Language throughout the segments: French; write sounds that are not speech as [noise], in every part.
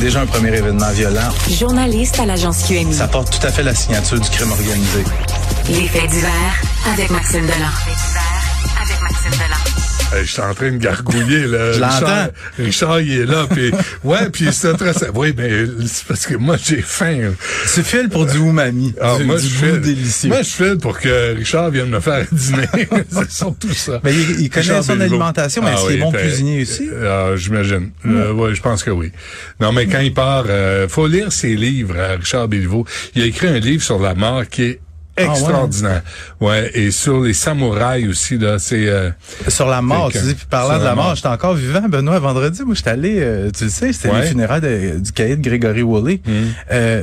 Déjà un premier événement violent. Journaliste à l'agence QMI. Ça porte tout à fait la signature du crime organisé. Les faits divers avec Maxime Delan. Je suis en train de gargouiller, là. Je Richard, l'entends. Richard, il est là, puis ouais, puis c'est très... Oui, mais c'est parce que moi, j'ai faim. Tu files pour du umami. Ah, du, moi, du je goût file. délicieux. Moi, je file pour que Richard vienne me faire [laughs] dîner. [laughs] c'est surtout ça. Mais il, il connaît Richard son Béliveau. alimentation, mais Ah est-ce qu'il oui, est bon cuisinier aussi? Ah, J'imagine. Euh, ouais, je pense que oui. Non, mais quand il part, euh, faut lire ses livres à Richard Béliveau. Il a écrit un livre sur la mort qui est Ah, ouais? extraordinaire. ouais. et sur les samouraïs aussi, là, c'est... euh, Sur la mort, tu dis, puis parlant de la mort, j'étais encore vivant, Benoît, vendredi. Moi, j'étais allé, euh, tu le sais, c'était Ouais. les funérailles de- du cahier de Grégory Woolley. Mm. Euh,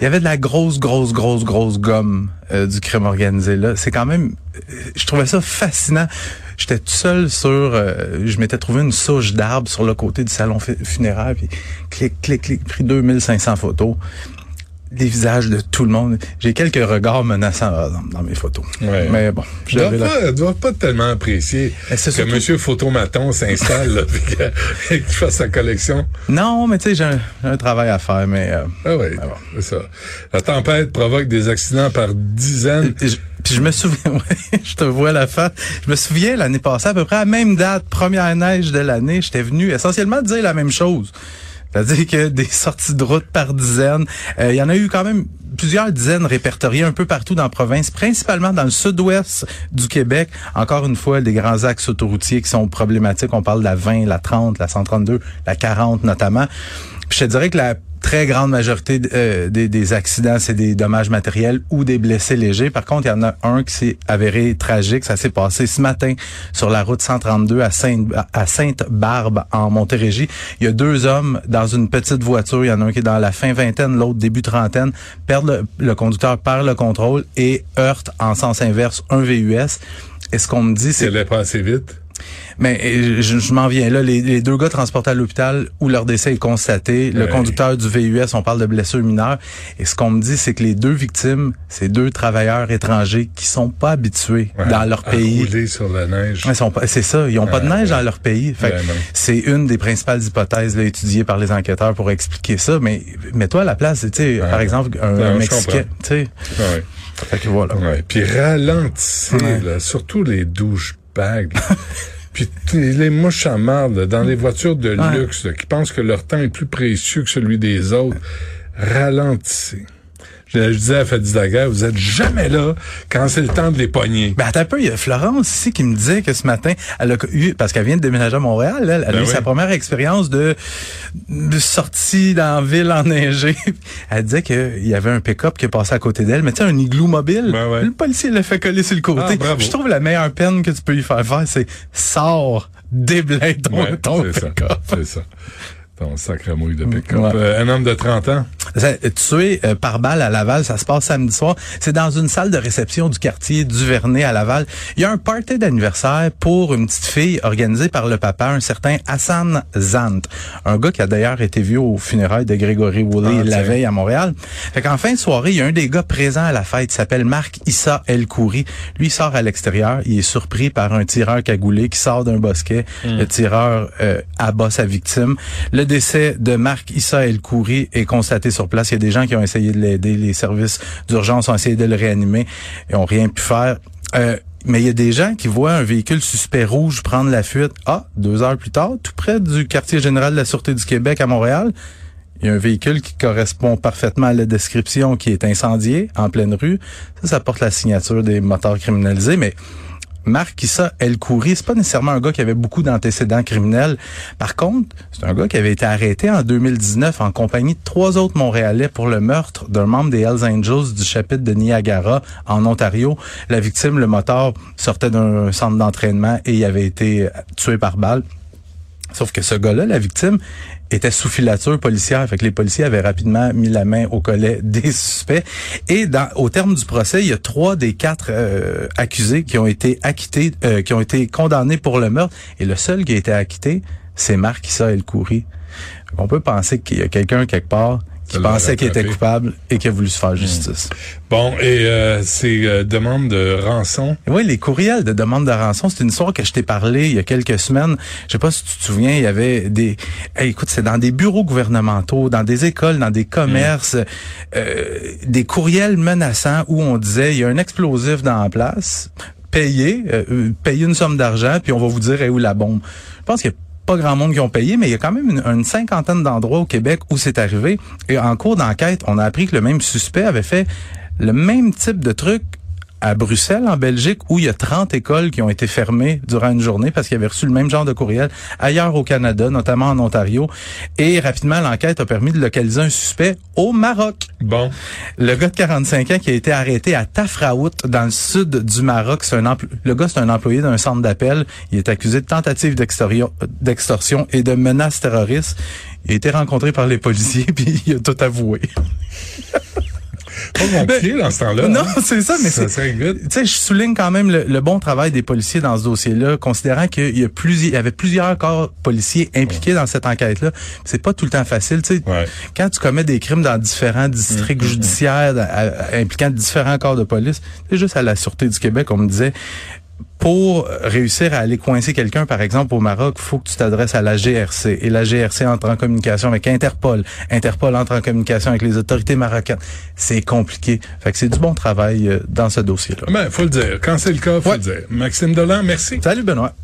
il y avait de la grosse, grosse, grosse, grosse gomme euh, du crime organisé là. C'est quand même, euh, je trouvais ça fascinant. J'étais tout seul sur, euh, je m'étais trouvé une souche d'arbre sur le côté du salon fu- funéraire, puis clic, clic, clic, pris 2500 photos. Les visages de tout le monde. J'ai quelques regards menaçants euh, dans, mes photos. Ouais. Mais bon, Je dois la- pas, dois pas tellement apprécier que surtout- Monsieur Photomaton s'installe [laughs] et qu'il fasse sa collection. Non, mais tu sais, j'ai un, travail à faire, mais... euh, Ah oui, bon. c'est ça. La tempête provoque des accidents par dizaines. Je- Puis je me souviens, [laughs] ouais, je te vois la face. Je me souviens l'année passée, à peu près à la même date, première neige de l'année, j'étais venu essentiellement dire la même chose. C'est-à-dire que des sorties de route par dizaines. Euh, Il y en a eu quand même plusieurs dizaines répertoriées un peu partout dans la province, principalement dans le sud-ouest du Québec. Encore une fois, des grands axes autoroutiers qui sont problématiques. On parle de la 20, la 30, la 132, la 40 notamment. Je te dirais que la très grande majorité euh, des, des accidents, c'est des dommages matériels ou des blessés légers. Par contre, il y en a un qui s'est avéré tragique. Ça s'est passé ce matin sur la route 132 à Sainte à Sainte-Barbe en Montérégie. Il y a deux hommes dans une petite voiture. Il y en a un qui est dans la fin vingtaine, l'autre début trentaine. Perdent le, le conducteur perd le contrôle et heurte en sens inverse un VUS. Et ce qu'on me dit, c'est elle est pas assez vite. Mais euh, je, je m'en viens là. Les, les deux gars transportés à l'hôpital où leur décès est constaté. Le conducteur du VUS, on parle de blessures mineures. Et ce qu'on me dit, c'est que les deux victimes, c'est deux travailleurs étrangers qui sont pas habitués Ouais, dans leur pays. rouler sur la neige. Ils sont pas- C'est ça, ils ont pas de neige ouais. dans leur pays. C'est une des principales hypothèses là, étudiées par les enquêteurs pour expliquer ça. Mais mets-toi à la place, tu par exemple, un, Non, un je Mexicain, tu sais. Ouais. Fait que voilà. Ouais. Puis ralentissez, là, surtout les [laughs] Puis les mouches à marde, dans les voitures de Ouais. luxe, là, qui pensent que leur temps est plus précieux que celui des autres, ralentissez. Je, disais à Fadi Daguerre, vous êtes jamais là quand c'est le temps de les pogner. Ben attends un peu, il y a Florence ici qui me disait que ce matin, elle a eu, parce qu'elle vient de déménager à Montréal, elle, elle a Ben eu oui. sa première expérience de, de sortie dans la ville enneigée. [laughs] Elle disait qu'il y avait un pick-up qui est passé à côté d'elle, mais tu sais, un igloo mobile. Ben ouais. Le policier l'a fait coller sur le côté. Ah. Je trouve la meilleure peine que tu peux lui faire faire, c'est sors, déblaye ton, Ouais, ton pick-up. C'est ça. Ton sacré mouille de pick-up. Ouais. Euh, un homme de 30 ans. Ça, Tué euh, par balle à Laval, ça se passe samedi soir. C'est dans une salle de réception du quartier du Vernet à Laval. Il y a un party d'anniversaire pour une petite fille organisée par le papa, un certain Hassan Zant. Un gars qui a d'ailleurs été vu au funérailles de Grégory Woolley Ah, la veille à Montréal. Fait qu'en fin de soirée, il y a un des gars présents à la fête, il s'appelle Marc Issa El Kouri. Lui il sort à l'extérieur, il est surpris par un tireur cagoulé qui sort d'un bosquet. Le tireur euh, abat sa victime. Le décès de Marc Issa El Kouri est constaté sur place. Il y a des gens qui ont essayé de l'aider. Les services d'urgence ont essayé de le réanimer et ont rien pu faire. Euh, mais il y a des gens qui voient un véhicule suspect rouge prendre la fuite. Ah, deux heures plus tard, tout près du quartier général de la Sûreté du Québec à Montréal, Il y a un véhicule qui correspond parfaitement à la description qui est incendié en pleine rue. Ça, ça porte la signature des moteurs criminalisés, mais Marc El Khoury, c'est pas nécessairement un gars qui avait beaucoup d'antécédents criminels. Par contre, c'est un gars qui avait été arrêté en 2019 en compagnie de trois autres Montréalais pour le meurtre d'un membre des Hells Angels du chapitre de Niagara en Ontario. La victime, le moteur, sortait d'un centre d'entraînement et il avait été tué par balle. Sauf que ce gars-là, la victime, était sous filature policière. Fait que les policiers avaient rapidement mis la main au collet [laughs] des suspects. Et au terme du procès, il y a trois des quatre euh, accusés qui ont été acquittés, euh, qui ont été condamnés pour le meurtre. Et le seul qui a été acquitté, c'est Marc Issa El Khoury. On peut penser qu'il y a quelqu'un quelque part qui pensait qu'il était coupable et qui a voulu se faire justice. Bon, et euh, ces euh, demandes de rançon, Oui, les courriels de demande de rançon, c'est une histoire que je t'ai parlé il y a quelques semaines. Je sais pas si tu te souviens, il y avait des... Hey, écoute, c'est dans des bureaux gouvernementaux, dans des écoles, dans des commerces, euh, des courriels menaçants où on disait, il y a un explosif dans la place, payez, euh, euh, payez une somme d'argent, puis on va vous dire est où la bombe? Je pense qu'il y a pas grand monde qui ont payé, mais il y a quand même une, cinquantaine d'endroits au Québec où c'est arrivé. Et en cours d'enquête, on a appris que le même suspect avait fait le même type de truc à Bruxelles, en Belgique, où il y a 30 écoles qui ont été fermées durant une journée parce qu'ils avaient reçu le même genre de courriel ailleurs au Canada, notamment en Ontario. Et rapidement, l'enquête a permis de localiser un suspect au Maroc. bon, Le gars de 45 ans qui a été arrêté à Tafraout, dans le sud du Maroc, c'est un le gars c'est un employé d'un centre d'appel. Il est accusé de tentative d'extorsion et de menace terroriste. Il a été rencontré par les policiers [laughs] puis il a tout avoué. Pas compliqué dans ce temps-là. non, hein. c'est ça, mais Ça c'est tu sais, je souligne quand même le, le bon travail des policiers dans ce dossier-là, considérant qu'il y a plusieurs, il y avait plusieurs corps policiers impliqués dans cette enquête-là. C'est pas tout le temps facile, tu sais. Ouais. Quand tu commets des crimes dans différents districts judiciaires à- à- impliquant différents corps de police, c'est juste à la sûreté du Québec, on me disait. Pour réussir à aller coincer quelqu'un, par exemple, au Maroc, faut que tu t'adresses à la GRC. Et la GRC entre en communication avec Interpol. Interpol entre en communication avec les autorités marocaines. C'est compliqué. Fait que c'est du bon travail euh, dans ce dossier-là. Ben, faut le dire. Quand c'est le cas, faut Ouais. le dire. Maxime Dolan, merci. Salut Benoît.